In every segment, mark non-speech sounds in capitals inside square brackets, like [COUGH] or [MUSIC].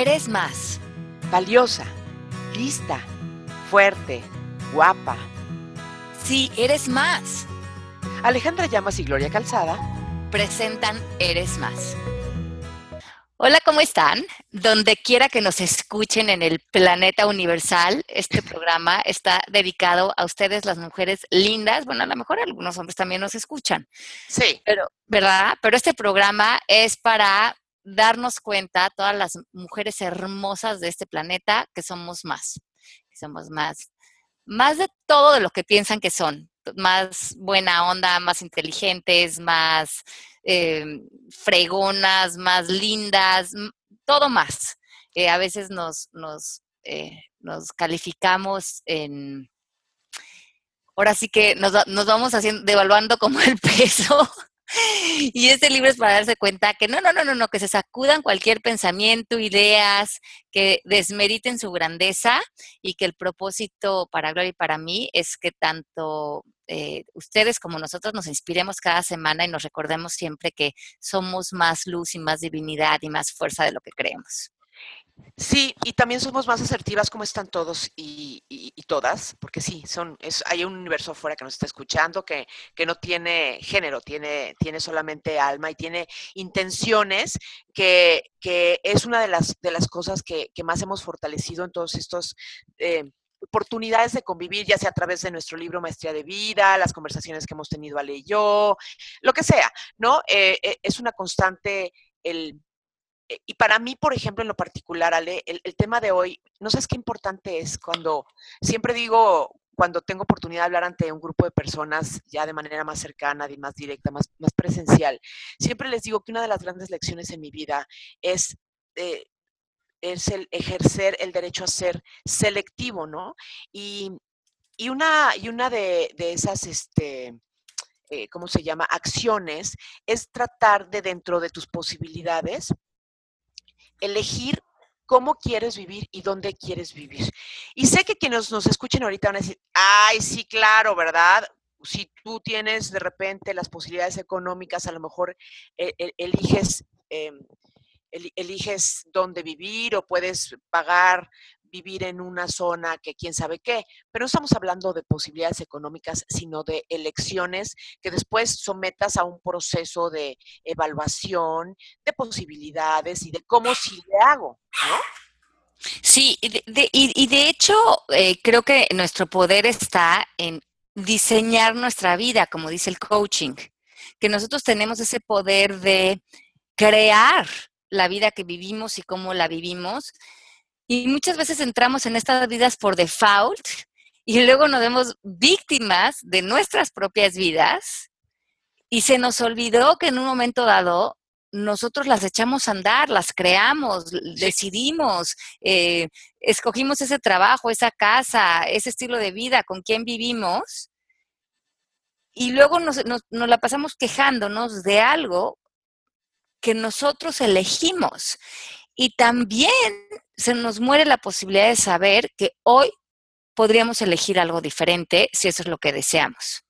eres más. Valiosa, lista, fuerte, guapa. Sí, eres más. Alejandra Llamas y Gloria Calzada presentan Eres más. Hola, ¿cómo están? Donde quiera que nos escuchen en el planeta universal, este programa está dedicado a ustedes, las mujeres lindas. Bueno, a lo mejor algunos hombres también nos escuchan. Sí. Pero, ¿verdad? Pero este programa es para darnos cuenta, todas las mujeres hermosas de este planeta, que somos más. Que somos más. Más de todo de lo que piensan que son. Más buena onda, más inteligentes, más eh, fregonas, más lindas, todo más. Eh, a veces nos, nos, eh, nos calificamos en... Ahora sí que nos, nos vamos haciendo, devaluando como el [LAUGHS] peso [LAUGHS] y este libro es para darse cuenta que no, no, no, no, no, que se sacudan cualquier pensamiento, ideas, que desmeriten su grandeza y que el propósito para Gloria y para mí es que tanto eh, ustedes como nosotros nos inspiremos cada semana y nos recordemos siempre que somos más luz y más divinidad y más fuerza de lo que creemos. Sí, y también somos más asertivas como están todos y, todas, porque sí, son, es, hay un universo afuera que nos está escuchando que, que no tiene género, tiene, tiene solamente alma y tiene intenciones, que, que es una de las, de las cosas que, que más hemos fortalecido en todos estos... Eh, oportunidades de convivir, ya sea a través de nuestro libro Maestría de Vida, las conversaciones que hemos tenido Ale y yo, lo que sea, ¿no? Eh, eh, es una constante el y para mí, por ejemplo, en lo particular, Ale, el, tema de hoy, no sabes qué importante es cuando, siempre digo, cuando tengo oportunidad de hablar ante un grupo de personas ya de manera más cercana, más directa, más, más presencial, siempre les digo que una de las grandes lecciones en mi vida es... Eh, es el ejercer el derecho a ser selectivo, ¿no? Y, una, y una de, esas, este, eh, ¿cómo se llama? Acciones es tratar de dentro de tus posibilidades elegir cómo quieres vivir y dónde quieres vivir. Y sé que quienes nos escuchen ahorita van a decir, ay, sí, claro, ¿verdad? Si tú tienes de repente las posibilidades económicas, a lo mejor eh, eh, eliges, em, eliges dónde vivir o puedes pagar vivir en una zona que quién sabe qué, pero no estamos hablando de posibilidades económicas, sino de elecciones que después sometas a un proceso de evaluación, de posibilidades y de cómo sí le hago, ¿no? Sí, y de, y, de hecho eh, creo que nuestro poder está en diseñar nuestra vida, como dice el coaching, que nosotros tenemos ese poder de crear la vida que vivimos y cómo la vivimos y muchas veces entramos en estas vidas por default y luego nos vemos víctimas de nuestras propias vidas y se nos olvidó que en un momento dado nosotros las echamos a andar, las creamos, decidimos, eh, escogimos ese trabajo, esa casa, ese estilo de vida, con quién vivimos, y luego nos, nos la pasamos quejándonos de algo que nosotros elegimos. Y también se nos muere la posibilidad de saber que hoy podríamos elegir algo diferente si eso es lo que deseamos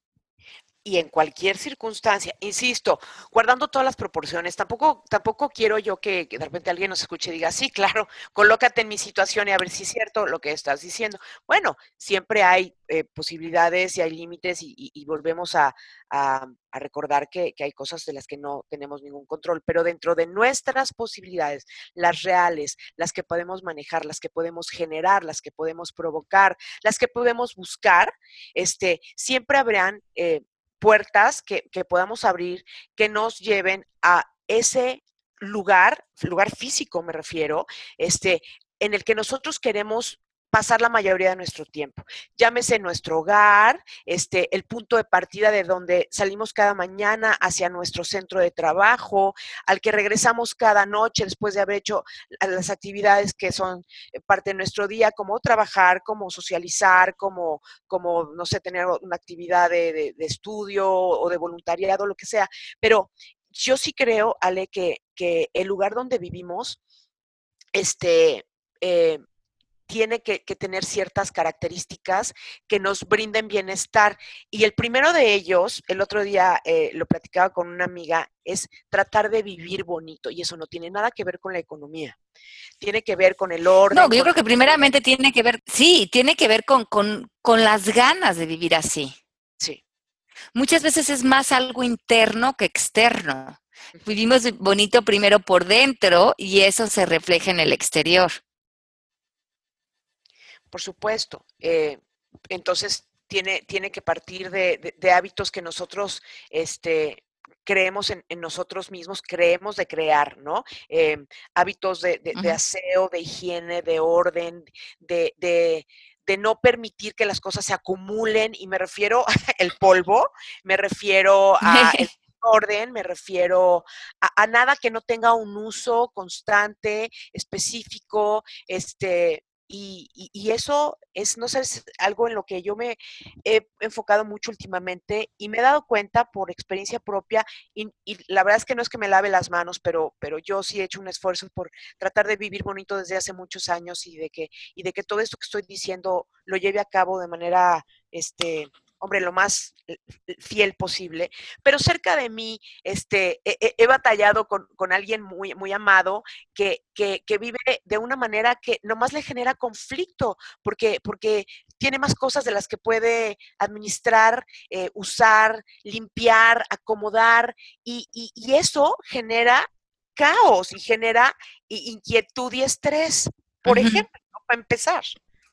y en cualquier circunstancia, insisto, guardando todas las proporciones, tampoco, tampoco quiero yo que, de repente alguien nos escuche y diga, sí, claro, colócate en mi situación y a ver si es cierto lo que estás diciendo. Bueno, siempre hay eh, posibilidades y hay límites y, volvemos a, recordar que, hay cosas de las que no tenemos ningún control, pero dentro de nuestras posibilidades, las reales, las que podemos manejar, las que podemos generar, las que podemos provocar, las que podemos buscar, este, siempre habrán... Eh, puertas que, podamos abrir que nos lleven a ese lugar, lugar físico me refiero, este, en el que nosotros queremos pasar la mayoría de nuestro tiempo. Llámese nuestro hogar, este, el punto de partida de donde salimos cada mañana hacia nuestro centro de trabajo, al que regresamos cada noche después de haber hecho las actividades que son eh, parte de nuestro día, como trabajar, como socializar, como, como no sé, tener una actividad de, estudio o de voluntariado, lo que sea. Pero yo sí creo, Ale, que, que el lugar donde vivimos, este, eh, tiene que, tener ciertas características que nos brinden bienestar. Y el primero de ellos, el otro día eh, lo platicaba con una amiga, es tratar de vivir bonito. Y eso no tiene nada que ver con la economía. Tiene que ver con el orden. No, yo creo que primeramente tiene que ver, sí, tiene que ver con, con, con las ganas de vivir así. Sí. Muchas veces es más algo interno que externo. Vivimos bonito primero por dentro y eso se refleja en el exterior. Por supuesto. Eh, entonces, tiene, tiene que partir de, hábitos que nosotros este, creemos en, nosotros mismos, creemos de crear, ¿no? Eh, hábitos de, aseo, de higiene, de orden, de, de no permitir que las cosas se acumulen, y me refiero [LAUGHS] al polvo, me refiero a el [LAUGHS] orden, me refiero a, nada que no tenga un uso constante, específico, este, y, eso es, no sé, es algo en lo que yo me he enfocado mucho últimamente y me he dado cuenta por experiencia propia y, la verdad es que no es que me lave las manos, pero, pero yo sí he hecho un esfuerzo por tratar de vivir bonito desde hace muchos años y de que, y de que todo esto que estoy diciendo lo lleve a cabo de manera, este, hombre, lo más fiel posible, pero cerca de mí este, he, batallado con, alguien muy, muy amado que, que, vive de una manera que nomás le genera conflicto, porque, porque tiene más cosas de las que puede administrar, eh, usar, limpiar, acomodar, y, y, eso genera caos y genera inquietud y estrés, por ejemplo, para empezar.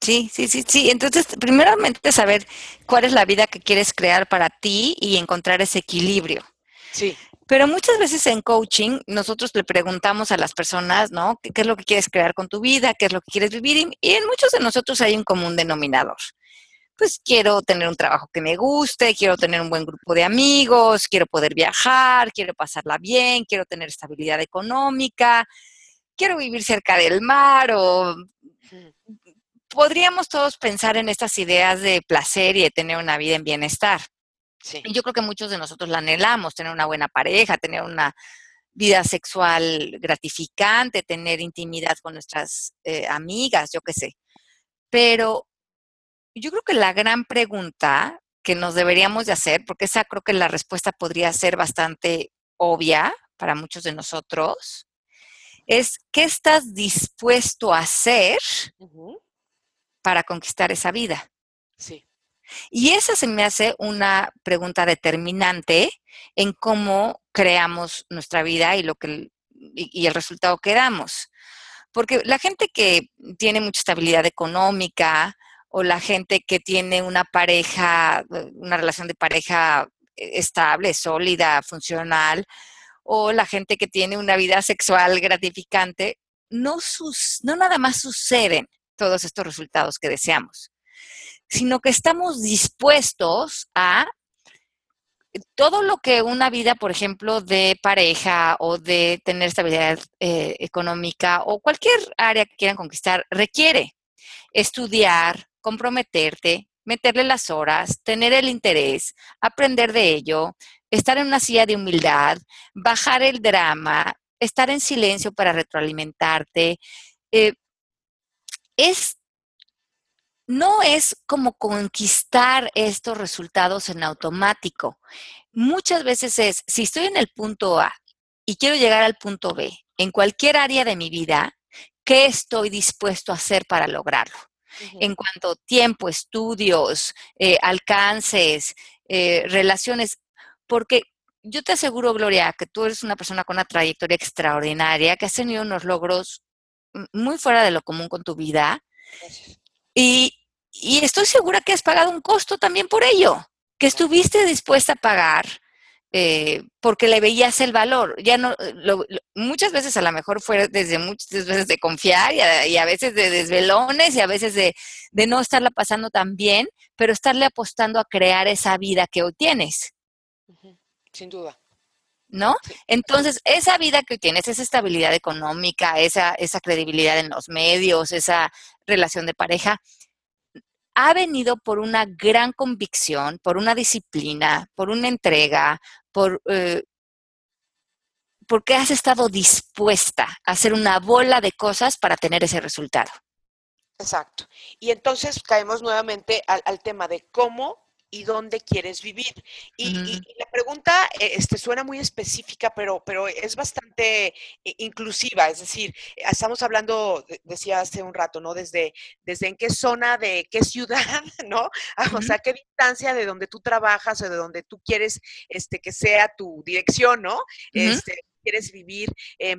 Sí, sí, sí, sí. Entonces, primeramente saber cuál es la vida que quieres crear para ti y encontrar ese equilibrio. Sí. Pero muchas veces en coaching nosotros le preguntamos a las personas, ¿no? ¿Qué, es lo que quieres crear con tu vida? ¿Qué es lo que quieres vivir? Y, en muchos de nosotros hay un común denominador. Pues quiero tener un trabajo que me guste, quiero tener un buen grupo de amigos, quiero poder viajar, quiero pasarla bien, quiero tener estabilidad económica, quiero vivir cerca del mar o podríamos todos pensar en estas ideas de placer y de tener una vida en bienestar. Sí. Y yo creo que muchos de nosotros la anhelamos, tener una buena pareja, tener una vida sexual gratificante, tener intimidad con nuestras eh, amigas, yo qué sé. Pero yo creo que la gran pregunta que nos deberíamos de hacer, porque esa creo que la respuesta podría ser bastante obvia para muchos de nosotros, es ¿qué estás dispuesto a hacer para conquistar esa vida? Sí. Y esa se me hace una pregunta determinante en cómo creamos nuestra vida y lo que y, el resultado que damos. Porque la gente que tiene mucha estabilidad económica o la gente que tiene una pareja, una relación de pareja estable, sólida, funcional, o la gente que tiene una vida sexual gratificante, no, sus, no nada más suceden todos estos resultados que deseamos, sino que estamos dispuestos a todo lo que una vida, por ejemplo, de pareja o de tener estabilidad eh, económica o cualquier área que quieran conquistar requiere. Estudiar, comprometerte, meterle las horas, tener el interés, aprender de ello, estar en una silla de humildad, bajar el drama, estar en silencio para retroalimentarte, eh, es, no es como conquistar estos resultados en automático. Muchas veces es, si estoy en el punto A y quiero llegar al punto B, en cualquier área de mi vida, ¿qué estoy dispuesto a hacer para lograrlo? En cuanto a tiempo, estudios, eh, alcances, eh, relaciones, porque yo te aseguro, Gloria, que tú eres una persona con una trayectoria extraordinaria, que has tenido unos logros muy fuera de lo común con tu vida. Y, estoy segura que has pagado un costo también por ello, que estuviste dispuesta a pagar eh, porque le veías el valor. Ya no, muchas veces a lo mejor fue desde muchas veces de confiar y a, veces de desvelones y a veces de, no estarla pasando tan bien, pero estarle apostando a crear esa vida que hoy tienes. Sin duda. ¿No? Entonces, esa vida que tienes, esa estabilidad económica, esa, esa credibilidad en los medios, esa relación de pareja, ha venido por una gran convicción, por una disciplina, por una entrega, por, eh, porque has estado dispuesta a hacer una bola de cosas para tener ese resultado. Exacto. Y entonces caemos nuevamente al, al tema de cómo y dónde quieres vivir. Y, y, la pregunta eh, este, suena muy específica, pero, pero es bastante eh, inclusiva. Es decir, estamos hablando, decía hace un rato, ¿no? Desde, desde en qué zona de qué ciudad, [LAUGHS] ¿no? O sea, qué distancia de donde tú trabajas o de donde tú quieres este, que sea tu dirección, ¿no? Este, quieres vivir. Eh,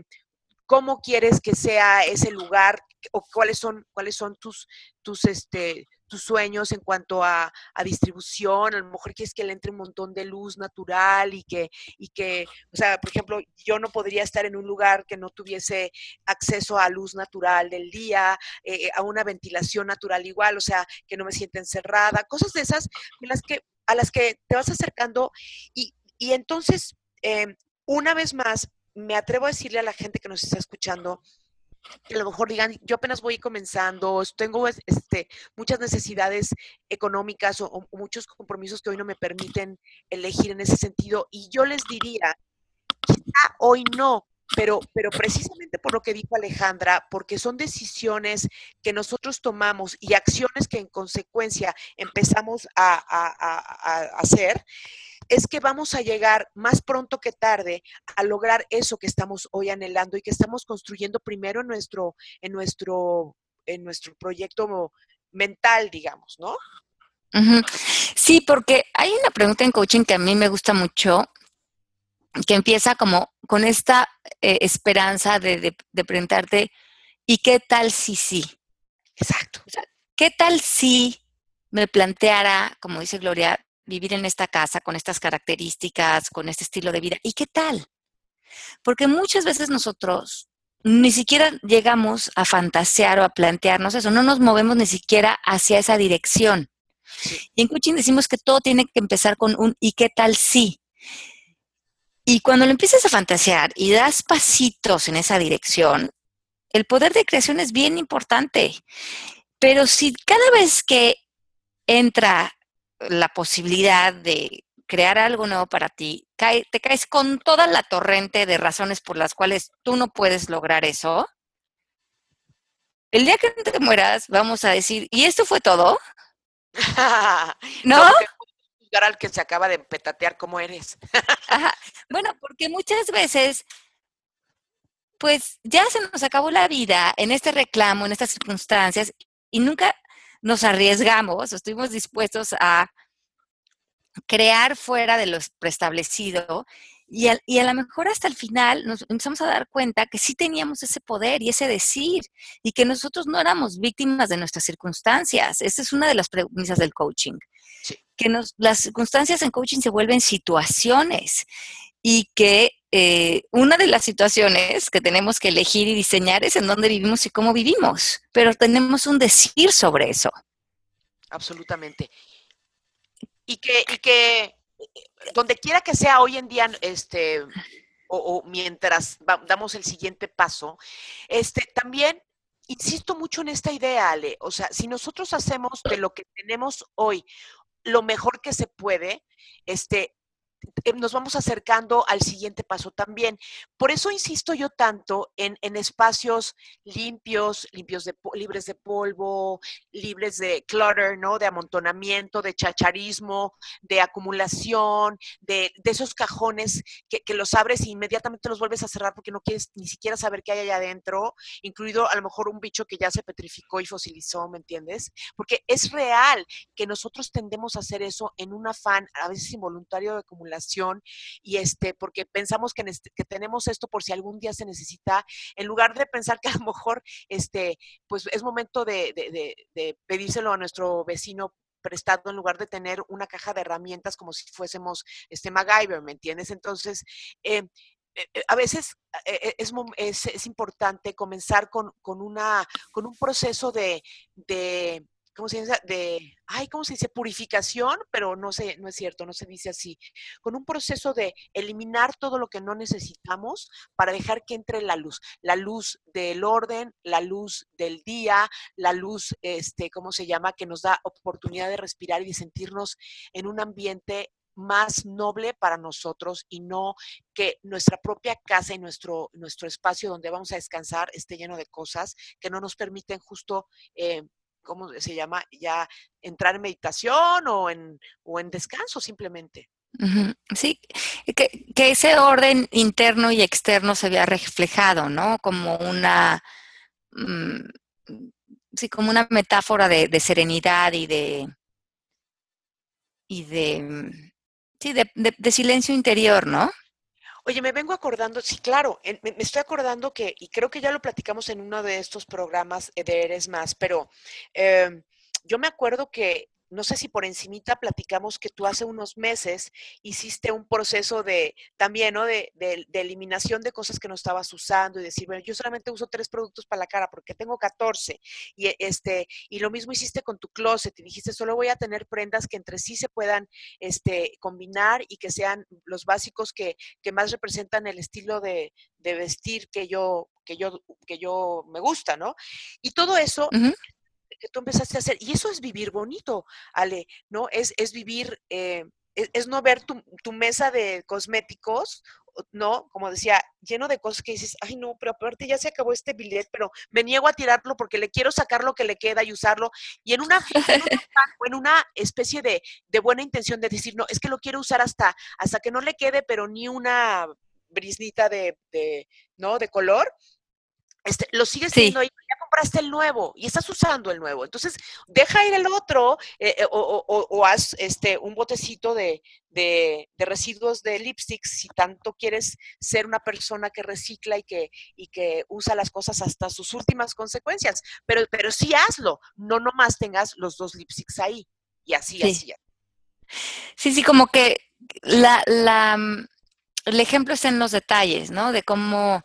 cómo quieres que sea ese lugar o cuáles son, cuáles son tus, tus, este, tus sueños en cuanto a, distribución, a lo mejor quieres que le entre un montón de luz natural y que, y que, o sea, por ejemplo, yo no podría estar en un lugar que no tuviese acceso a luz natural del día, eh, a una ventilación natural igual, o sea, que no me sienta encerrada, cosas de esas las que, a las que te vas acercando y, y entonces, eh, una vez más, me atrevo a decirle a la gente que nos está escuchando, que a lo mejor digan, yo apenas voy comenzando, tengo este, muchas necesidades económicas o, muchos compromisos que hoy no me permiten elegir en ese sentido. Y yo les diría, quizá hoy no, pero, pero precisamente por lo que dijo Alejandra, porque son decisiones que nosotros tomamos y acciones que en consecuencia empezamos a, hacer, es que vamos a llegar más pronto que tarde a lograr eso que estamos hoy anhelando y que estamos construyendo primero en nuestro, en nuestro, en nuestro proyecto mental, digamos, ¿no? Sí, porque hay una pregunta en coaching que a mí me gusta mucho, que empieza como con esta eh, esperanza de, de, preguntarte, ¿y qué tal si sí? Exacto. ¿Qué tal si me planteara, como dice Gloria, vivir en esta casa con estas características, con este estilo de vida. ¿Y qué tal? Porque muchas veces nosotros ni siquiera llegamos a fantasear o a plantearnos eso, no nos movemos ni siquiera hacia esa dirección. Y en coaching decimos que todo tiene que empezar con un ¿y qué tal si? Y cuando lo empiezas a fantasear y das pasitos en esa dirección, el poder de creación es bien importante. Pero si cada vez que entra la posibilidad de crear algo nuevo para ti, te caes con toda la torrente de razones por las cuales tú no puedes lograr eso, el día que te mueras, vamos a decir, ¿y esto fue todo? [LAUGHS] ¿No? Juzgar al que se acaba de petatear como eres. Bueno, porque muchas veces, pues ya se nos acabó la vida en este reclamo, en estas circunstancias, y nunca nos arriesgamos, estuvimos dispuestos a crear fuera de lo preestablecido y a, y a lo mejor hasta el final nos empezamos a dar cuenta que sí teníamos ese poder y ese decir y que nosotros no éramos víctimas de nuestras circunstancias. Esa es una de las premisas del coaching. Que nos, las circunstancias en coaching se vuelven situaciones y que eh, una de las situaciones que tenemos que elegir y diseñar es en dónde vivimos y cómo vivimos, pero tenemos un decir sobre eso. Absolutamente. Y que, y que donde quiera que sea hoy en día, este, o, mientras damos el siguiente paso, este, también insisto mucho en esta idea, Ale. O sea, si nosotros hacemos de lo que tenemos hoy lo mejor que se puede, este, nos vamos acercando al siguiente paso también. Por eso insisto yo tanto en, espacios limpios, limpios de, libres de polvo, libres de clutter, ¿no? De amontonamiento, de chacharismo, de acumulación, de, esos cajones que, los abres e inmediatamente los vuelves a cerrar porque no quieres ni siquiera saber qué hay allá adentro, incluido a lo mejor un bicho que ya se petrificó y fosilizó, ¿me entiendes? Porque es real que nosotros tendemos a hacer eso en un afán, a veces involuntario de acumulación y este, porque pensamos que, tenemos esto por si algún día se necesita, en lugar de pensar que a lo mejor este, pues es momento de, pedírselo a nuestro vecino prestado en lugar de tener una caja de herramientas como si fuésemos este MacGyver, ¿me entiendes? Entonces, eh, eh, eh, a veces es, es, es, importante comenzar con, con, una, con un proceso de ¿cómo se dice? De, ay, ¿cómo se dice? Purificación, pero no sé, no es cierto, no se dice así. Con un proceso de eliminar todo lo que no necesitamos para dejar que entre la luz. La luz del orden, la luz del día, la luz, este, ¿cómo se llama? Que nos da oportunidad de respirar y de sentirnos en un ambiente más noble para nosotros y no que nuestra propia casa y nuestro, nuestro espacio donde vamos a descansar esté lleno de cosas que no nos permiten justo, eh, ¿cómo se llama? Ya entrar en meditación o en, o en descanso simplemente. Sí, que, que, ese orden interno y externo se vea reflejado, ¿no? Como una, mm, sí, como una metáfora de, serenidad y de, y de, mm, sí, de, silencio interior, ¿no? Oye, me vengo acordando, sí, claro, me, estoy acordando que, y creo que ya lo platicamos en uno de estos programas de Eres Más, pero eh, yo me acuerdo que no sé si por encimita platicamos que tú hace unos meses hiciste un proceso de también, ¿no? De, eliminación de cosas que no estabas usando y decir, bueno, yo solamente uso tres productos para la cara porque tengo 14. Y, este, y lo mismo hiciste con tu closet y dijiste, solo voy a tener prendas que entre sí se puedan este, combinar y que sean los básicos que, que más representan el estilo de, vestir que yo, que yo, que yo me gusta, ¿no? Y todo eso que tú empezaste a hacer. Y eso es vivir bonito, Ale, ¿no? Es, es vivir, eh, es, no ver tu, tu, mesa de cosméticos, ¿no? Como decía, lleno de cosas que dices, ay, no, pero aparte ya se acabó este billet, pero me niego a tirarlo porque le quiero sacar lo que le queda y usarlo. Y en una, [LAUGHS] en una, especie de, de, buena intención de decir, no, es que lo quiero usar hasta, hasta que no le quede, pero ni una brisnita de, de ¿no? De color, este, lo sigues teniendo ahí, compraste el nuevo y estás usando el nuevo. Entonces, deja ir el otro eh, eh, o, haz este, un botecito de, de, residuos de lipsticks si tanto quieres ser una persona que recicla y que, y que usa las cosas hasta sus últimas consecuencias. Pero, pero sí hazlo, no nomás tengas los dos lipsticks ahí y así, así. Sí, sí, como que la, la, mm, el ejemplo es en los detalles, ¿no? De cómo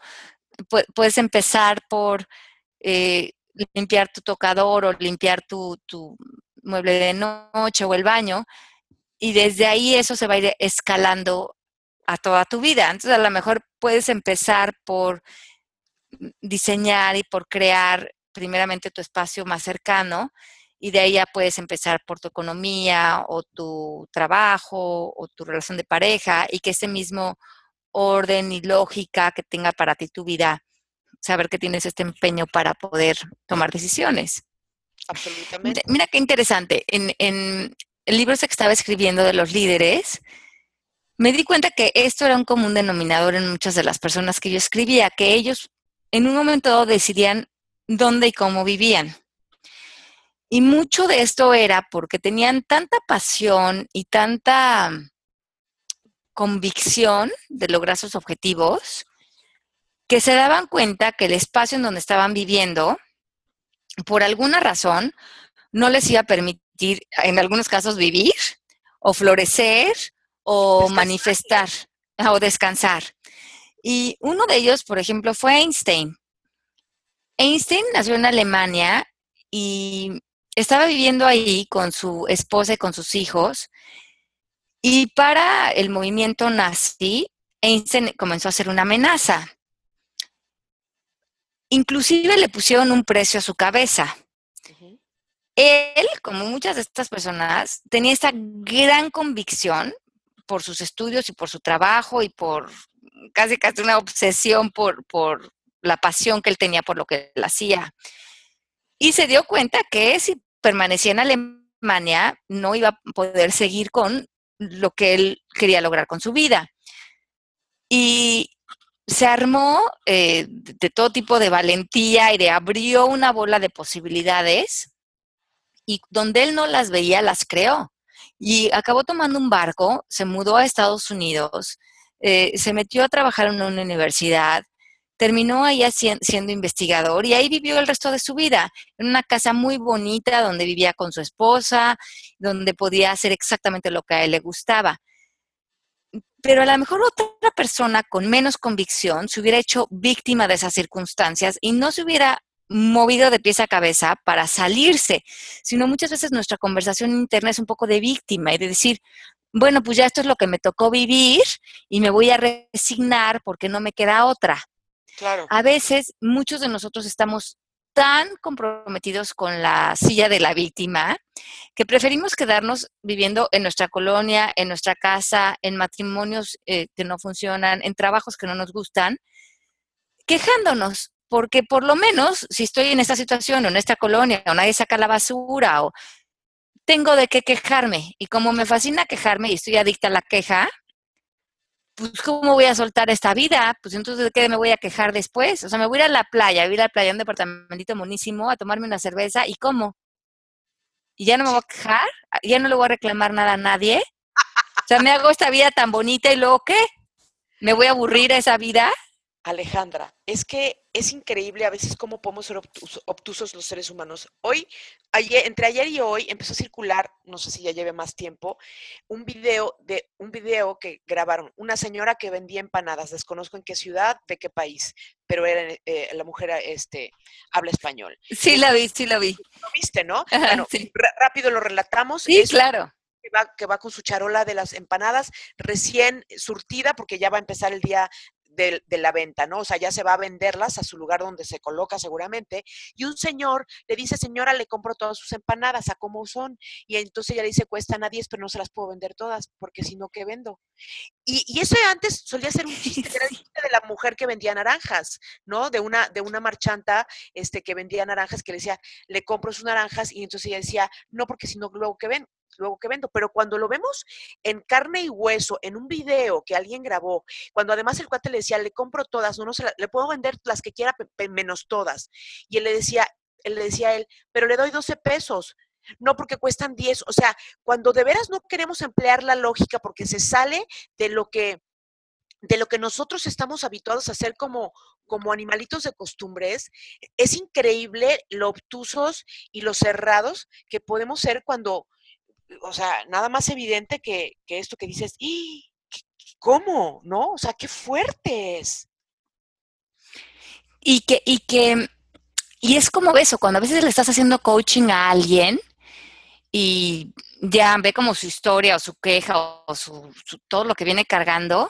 puedes empezar por eh, limpiar tu tocador o limpiar tu, mueble de noche o el baño, y desde ahí eso se va a ir escalando a toda tu vida. Entonces, a lo mejor puedes empezar por diseñar y por crear primeramente tu espacio más cercano y de ahí ya puedes empezar por tu economía o tu trabajo o tu relación de pareja y que ese mismo orden y lógica que tenga para ti tu vida, saber que tienes este empeño para poder tomar decisiones. Absolutamente. Mira qué interesante. En, en el libro que estaba escribiendo de los líderes, me di cuenta que esto era un común denominador en muchas de las personas que yo escribía, que ellos en un momento dado decidían dónde y cómo vivían. Y mucho de esto era porque tenían tanta pasión y tanta convicción de lograr sus objetivos, que se daban cuenta que el espacio en donde estaban viviendo, por alguna razón, no les iba a permitir, en algunos casos, vivir o florecer o manifestar o descansar. Y uno de ellos, por ejemplo, fue Einstein. Einstein nació en Alemania y estaba viviendo ahí con su esposa y con sus hijos y para el movimiento nazi, Einstein comenzó a ser una amenaza. Inclusive le pusieron un precio a su cabeza. Él, como muchas de estas personas, tenía esta gran convicción por sus estudios y por su trabajo y por casi casi una obsesión por, por la pasión que él tenía por lo que él hacía. Y se dio cuenta que si permanecía en Alemania, no iba a poder seguir con lo que él quería lograr con su vida. Y se armó eh, de todo tipo de valentía y de abrió una bola de posibilidades y donde él no las veía, las creó. Y acabó tomando un barco, se mudó a Estados Unidos, eh, se metió a trabajar en una universidad, terminó ahí siendo investigador y ahí vivió el resto de su vida, en una casa muy bonita donde vivía con su esposa, donde podía hacer exactamente lo que a él le gustaba. Pero a lo mejor otra persona con menos convicción se hubiera hecho víctima de esas circunstancias y no se hubiera movido de pies a cabeza para salirse, sino muchas veces nuestra conversación interna es un poco de víctima y de decir, bueno, pues ya esto es lo que me tocó vivir y me voy a resignar porque no me queda otra. A veces muchos de nosotros estamos tan comprometidos con la silla de la víctima que preferimos quedarnos viviendo en nuestra colonia, en nuestra casa, en matrimonios eh, que no funcionan, en trabajos que no nos gustan, quejándonos, porque por lo menos si estoy en esta situación o en esta colonia o nadie saca la basura o tengo de qué quejarme y como me fascina quejarme y estoy adicta a la queja, pues ¿cómo voy a soltar esta vida? Pues entonces ¿de qué me voy a quejar después? O sea, me voy a ir a la playa, voy a ir a la playa, un departamentito monísimo, a tomarme una cerveza y ¿cómo? ¿Y ya no me voy a quejar? ¿Ya no le voy a reclamar nada a nadie? O sea, me hago esta vida tan bonita y luego ¿qué? ¿Me voy a aburrir esa vida? Alejandra, es que es increíble a veces cómo podemos ser obtusos los seres humanos. Hoy, ayer, entre ayer y hoy, empezó a circular, no sé si ya lleve más tiempo, un video de un video que grabaron una señora que vendía empanadas. Desconozco en qué ciudad, de qué país, pero era, eh, la mujer este, habla español. Sí, la vi, sí la vi. Lo viste, ¿no? bueno, rápido lo relatamos. Sí, claro. Que va, que va, con su charola de las empanadas recién surtida, porque ya va a empezar el día de, la venta, ¿no? O sea, ya se va a venderlas a su lugar donde se coloca seguramente. Y un señor le dice, señora, le compro todas sus empanadas, ¿a cómo son? Y entonces ella le dice, cuestan a 10, pero no se las puedo vender todas, porque si no, ¿qué vendo? Y, y eso antes solía ser un chiste de la mujer que vendía naranjas, ¿no? De una, de una marchanta este, que vendía naranjas, que le decía, le compro sus naranjas, y entonces ella decía, no, porque si no, luego, ¿qué ven? Luego que vendo. Pero cuando lo vemos en carne y hueso, en un video que alguien grabó, cuando además el cuate le decía, le compro todas, no, no se le puedo vender las que quiera menos todas. Y él le decía, él le decía a él, pero le doy 12 pesos. No porque cuestan 10. O sea, cuando de veras no queremos emplear la lógica porque se sale de lo que de lo que nosotros estamos habituados a hacer como, como animalitos de costumbres, es increíble lo obtusos y lo cerrados que podemos ser cuando, o sea, nada más evidente que, esto que dices, ¿y cómo? ¿No? O sea, qué fuertes. Y que, y que, y es como eso, cuando a veces le estás haciendo coaching a alguien y ya ve como su historia o su queja o su, todo lo que viene cargando,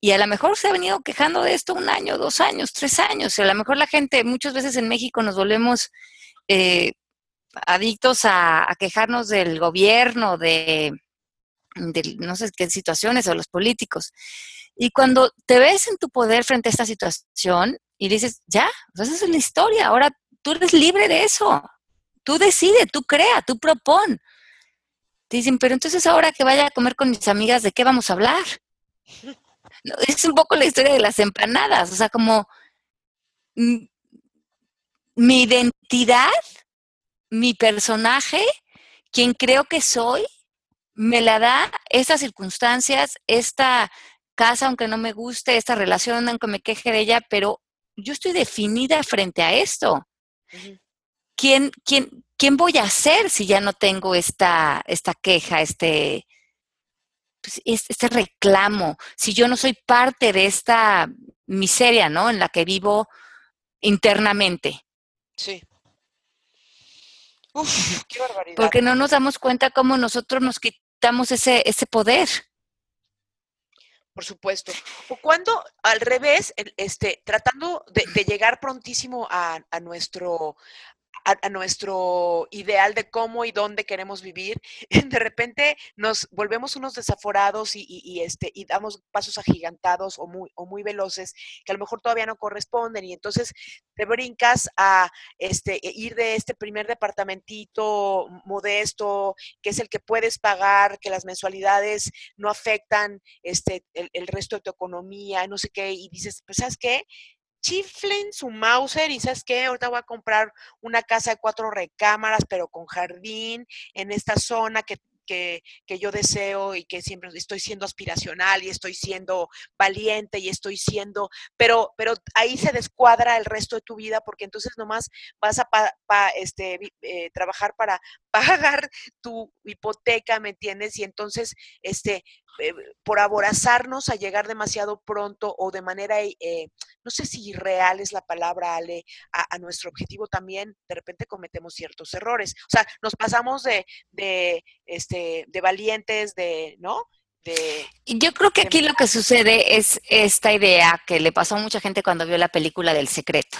y a lo mejor se ha venido quejando de esto un año, dos años, tres años. Y a lo mejor la gente, muchas veces en México nos volvemos eh, adictos a, quejarnos del gobierno, de, no sé qué situaciones, o los políticos. Y cuando te ves en tu poder frente a esta situación y dices, ya, pues esa es la historia, ahora tú eres libre de eso. Tú decides, tú crea, tú propon. Te dicen, pero entonces ahora que vaya a comer con mis amigas, ¿de qué vamos a hablar? es un poco la historia de las empanadas, o sea, como mm, mi identidad mi personaje, quien creo que soy, me la da estas circunstancias, esta casa, aunque no me guste, esta relación, aunque me queje de ella, pero yo estoy definida frente a esto. ¿Quién, quién, quién voy a ser si ya no tengo esta, esta queja, este, pues, este reclamo? Si yo no soy parte de esta miseria, ¿no? En la que vivo internamente. Sí. Uf, qué barbaridad. Porque no nos damos cuenta cómo nosotros nos quitamos ese, ese poder. Por supuesto. O cuando al revés, este, tratando de, llegar prontísimo a, a, nuestro, a, nuestro ideal de cómo y dónde queremos vivir, [LAUGHS] de repente nos volvemos unos desaforados y, este, y damos pasos agigantados o muy, o muy veloces que a lo mejor todavía no corresponden y entonces te brincas a este, e, ir de este primer departamentito modesto, que es el que puedes pagar, que las mensualidades no afectan este, el, el resto de tu economía, no sé qué, y dices, pues sabes qué, chiflen su Mauser y sabes qué, ahorita voy a comprar una casa de cuatro recámaras, pero con jardín, en esta zona que que, yo deseo y que siempre estoy siendo aspiracional y estoy siendo valiente y estoy siendo, pero, pero ahí se descuadra el resto de tu vida porque entonces nomás vas a este, eh, trabajar para [LAUGHS] pagar tu hipoteca, ¿me entiendes? Y entonces, este, eh, por aborazarnos a llegar demasiado pronto o de manera, eh, no sé si real es la palabra, Ale, a, nuestro objetivo también, de repente cometemos ciertos errores. O sea, nos pasamos de, de, este, de valientes, de, ¿no? De, Yo creo que aquí lo que sucede es esta idea que le pasó a mucha gente cuando vio la película del secreto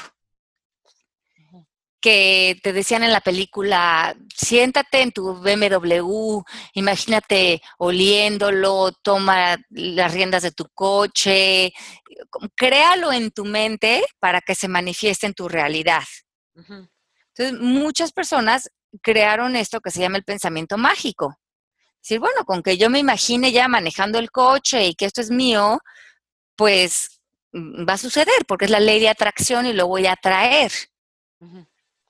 que te decían en la película, siéntate en tu BMW, imagínate oliéndolo, toma las riendas de tu coche, créalo en tu mente para que se manifieste en tu realidad. Entonces, muchas personas crearon esto que se llama el pensamiento mágico. Decir, bueno, con que yo me imagine ya manejando el coche y que esto es mío, pues mm, va a suceder porque es la ley de atracción y lo voy a atraer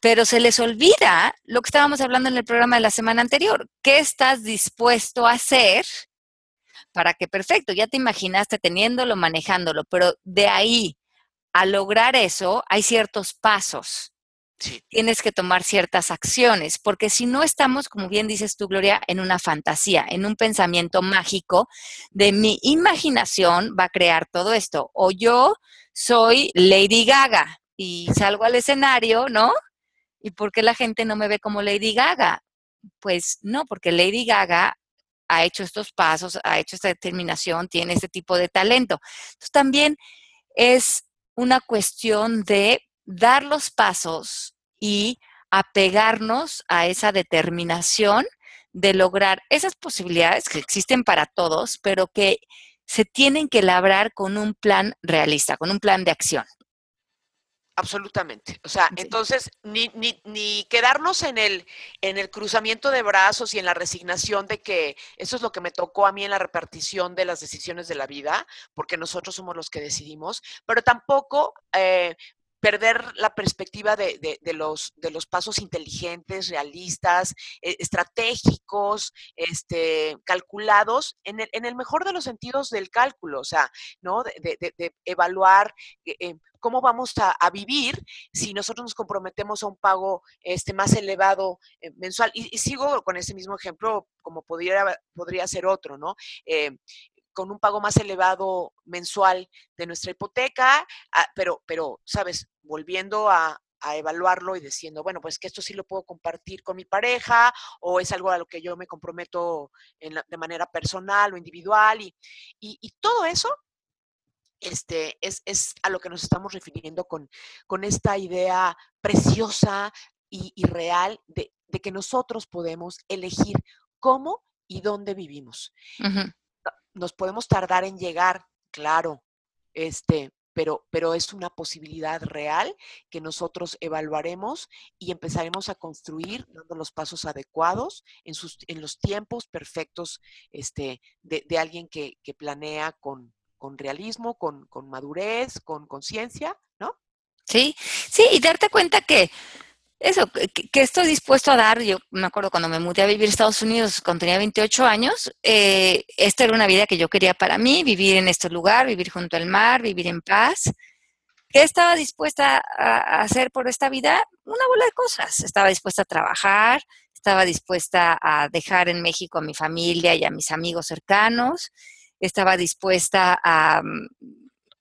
pero se les olvida lo que estábamos hablando en el programa de la semana anterior. ¿Qué estás dispuesto a hacer para que, perfecto, ya te imaginaste teniéndolo, manejándolo, pero de ahí a lograr eso hay ciertos pasos. Tienes que tomar ciertas acciones, porque si no estamos, como bien dices tú, Gloria, en una fantasía, en un pensamiento mágico de mi imaginación va a crear todo esto. O yo soy Lady Gaga y salgo al escenario, ¿no? ¿Y por qué la gente no me ve como Lady Gaga? Pues no, porque Lady Gaga ha hecho estos pasos, ha hecho esta determinación, tiene este tipo de talento. Entonces también es una cuestión de dar los pasos y apegarnos a esa determinación de lograr esas posibilidades que existen para todos, pero que se tienen que labrar con un plan realista, con un plan de acción. Absolutamente. O sea, entonces, ni, ni, ni, quedarnos en el, en el cruzamiento de brazos y en la resignación de que eso es lo que me tocó a mí en la repartición de las decisiones de la vida, porque nosotros somos los que decidimos, pero tampoco eh, perder la perspectiva de, los, de los pasos inteligentes, realistas, eh, estratégicos, este, calculados, en el, en el, mejor de los sentidos del cálculo, o sea, ¿no? De, evaluar eh, eh, cómo vamos a, vivir si nosotros nos comprometemos a un pago este, más elevado mensual. Y, sigo con ese mismo ejemplo, como podría, podría ser otro, ¿no? Con un pago más elevado mensual de nuestra hipoteca, ah, pero, pero, sabes, volviendo a, evaluarlo y diciendo, bueno, pues que esto sí lo puedo compartir con mi pareja o es algo a lo que yo me comprometo de manera personal o individual y, y, todo eso este, es, es, a lo que nos estamos refiriendo con, con esta idea preciosa y, real de, que nosotros podemos elegir cómo y dónde vivimos nos podemos tardar en llegar, claro, este, pero, pero es una posibilidad real que nosotros evaluaremos y empezaremos a construir dando los pasos adecuados en, sus, en los tiempos perfectos este, de, de alguien que, que, planea con, con realismo, con, con madurez, con conciencia, ¿no? Sí, sí, y darte cuenta que eso, que, estoy dispuesto a dar, yo me acuerdo cuando me mudé a vivir a Estados Unidos cuando tenía 28 años, eh, esta era una vida que yo quería para mí, vivir en este lugar, vivir junto al mar, vivir en paz. ¿Qué estaba dispuesta a hacer por esta vida? Una bola de cosas. Estaba dispuesta a trabajar, estaba dispuesta a dejar en México a mi familia y a mis amigos cercanos, estaba dispuesta a, mm,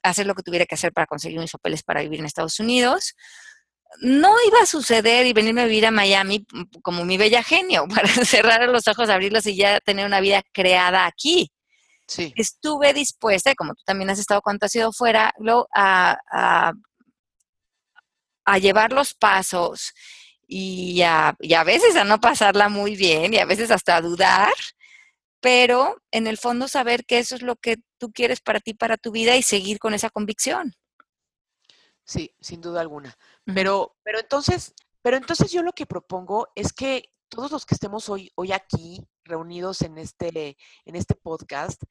hacer lo que tuviera que hacer para conseguir mis papeles para vivir en Estados Unidos no iba a suceder y venirme a vivir a Miami como mi bella genio, [LAUGHS] para cerrar los ojos, abrirlos y ya tener una vida creada aquí. Sí. Estuve dispuesta, como tú también has estado cuando has ido fuera, a, a, a llevar los pasos y a, y a veces a no pasarla muy bien y a veces hasta a dudar, pero en el fondo saber que eso es lo que tú quieres para ti, para tu vida y seguir con esa convicción. Sí, sin duda alguna. Pero, pero entonces, pero entonces yo lo que propongo es que todos los que estemos hoy, hoy aquí reunidos en este, en este podcast,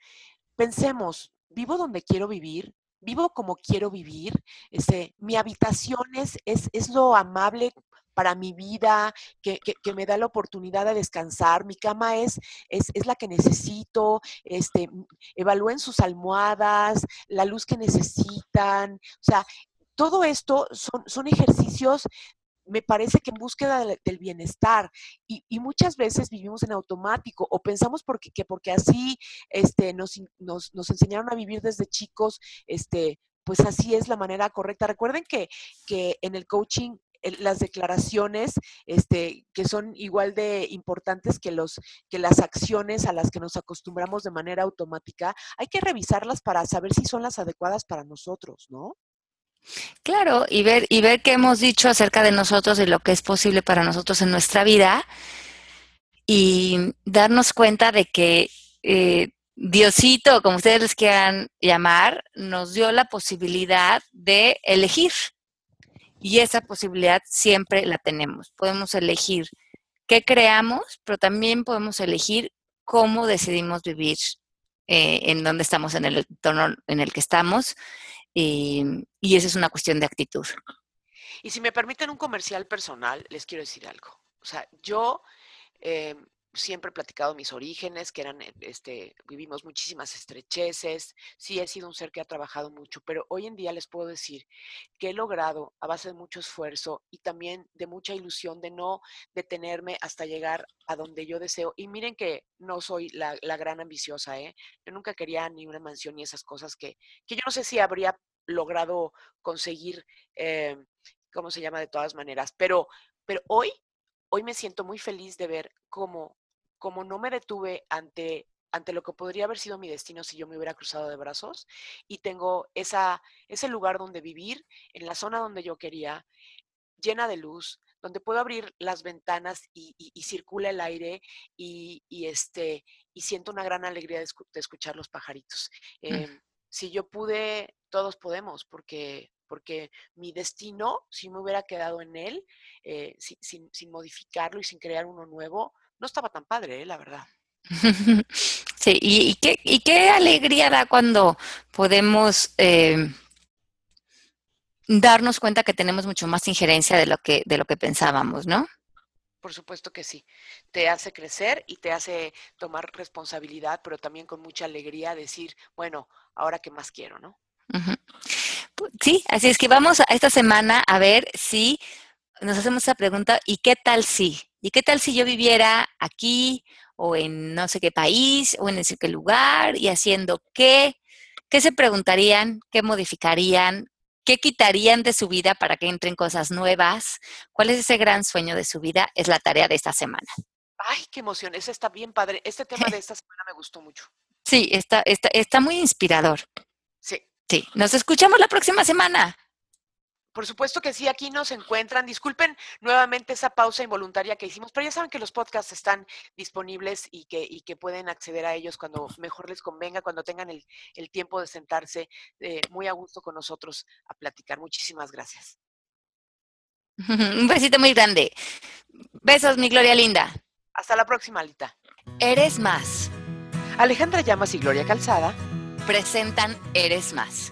pensemos, ¿vivo donde quiero vivir? ¿Vivo como quiero vivir? Este, mi habitación es, es, lo amable para mi vida, que, que, me da la oportunidad de descansar. Mi cama es, es, es, la que necesito. Este, evalúen sus almohadas, la luz que necesitan. O sea, todo esto son, ejercicios me parece que en búsqueda del bienestar y, muchas veces vivimos en automático o pensamos porque, que porque así este, nos, nos, enseñaron a vivir desde chicos, este, pues así es la manera correcta. Recuerden que, que en el coaching las declaraciones este, que son igual de importantes que, los, que las acciones a las que nos acostumbramos de manera automática, hay que revisarlas para saber si son las adecuadas para nosotros, ¿no? Claro, y ver, y ver qué hemos dicho acerca de nosotros y lo que es posible para nosotros en nuestra vida y darnos cuenta de que eh, Diosito, como ustedes les quieran llamar, nos dio la posibilidad de elegir. Y esa posibilidad siempre la tenemos. Podemos elegir qué creamos, pero también podemos elegir cómo decidimos vivir eh, en donde estamos, en el entorno en el que estamos. Y, y esa es una cuestión de actitud. Y si me permiten un comercial personal, les quiero decir algo. O sea, yo eh, siempre he platicado mis orígenes, que eran, eh, este, vivimos muchísimas estrecheces, sí he sido un ser que ha trabajado mucho, pero hoy en día les puedo decir que he logrado a base de mucho esfuerzo y también de mucha ilusión de no detenerme hasta llegar a donde yo deseo. Y miren que no soy la, gran ambiciosa, ¿eh? Yo nunca quería ni una mansión ni esas cosas que, que yo no sé si habría logrado conseguir, eh, ¿cómo se llama? De todas maneras, pero, pero hoy hoy me siento muy feliz de ver cómo como no me detuve ante, ante lo que podría haber sido mi destino si yo me hubiera cruzado de brazos y tengo esa, ese lugar donde vivir, en la zona donde yo quería, llena de luz, donde puedo abrir las ventanas y, circula el aire y, este, y siento una gran alegría de, escuchar los pajaritos. Mm. Em, si yo pude, todos podemos, porque, porque mi destino, si me hubiera quedado en él, eh, sin, sin, modificarlo y sin crear uno nuevo, no estaba tan padre, ¿eh? la verdad. [LAUGHS] Sí, y, qué, y, qué, alegría da cuando podemos eh, darnos cuenta que tenemos mucho más injerencia de lo que, de lo que pensábamos, ¿no? Por supuesto que sí. Te hace crecer y te hace tomar responsabilidad, pero también con mucha alegría decir, bueno, ahora qué más quiero, ¿no? Sí, así es que vamos a esta semana a ver si nos hacemos esa pregunta, ¿y qué tal si? ¿Y qué tal si yo viviera aquí o en no sé qué país o en ese qué lugar y haciendo qué? ¿Qué se preguntarían? ¿Qué modificarían? ¿Qué quitarían de su vida para que entren cosas nuevas? ¿Cuál es ese gran sueño de su vida? Es la tarea de esta semana. Ay, qué emoción. Ese está bien padre. Este tema de [LAUGHS] esta semana me gustó mucho. Sí, está, está, está muy inspirador. Sí. Sí. Nos escuchamos la próxima semana. Por supuesto que sí, aquí nos encuentran. Disculpen nuevamente esa pausa involuntaria que hicimos, pero ya saben que los podcasts están disponibles y que, y que pueden acceder a ellos cuando mejor les convenga, cuando tengan el, tiempo de sentarse eh, muy a gusto con nosotros a platicar. Muchísimas gracias. [LAUGHS] Un besito muy grande. Besos, mi Gloria Linda. Hasta la próxima, Alita. Eres más. Alejandra Llamas y Gloria Calzada presentan Eres más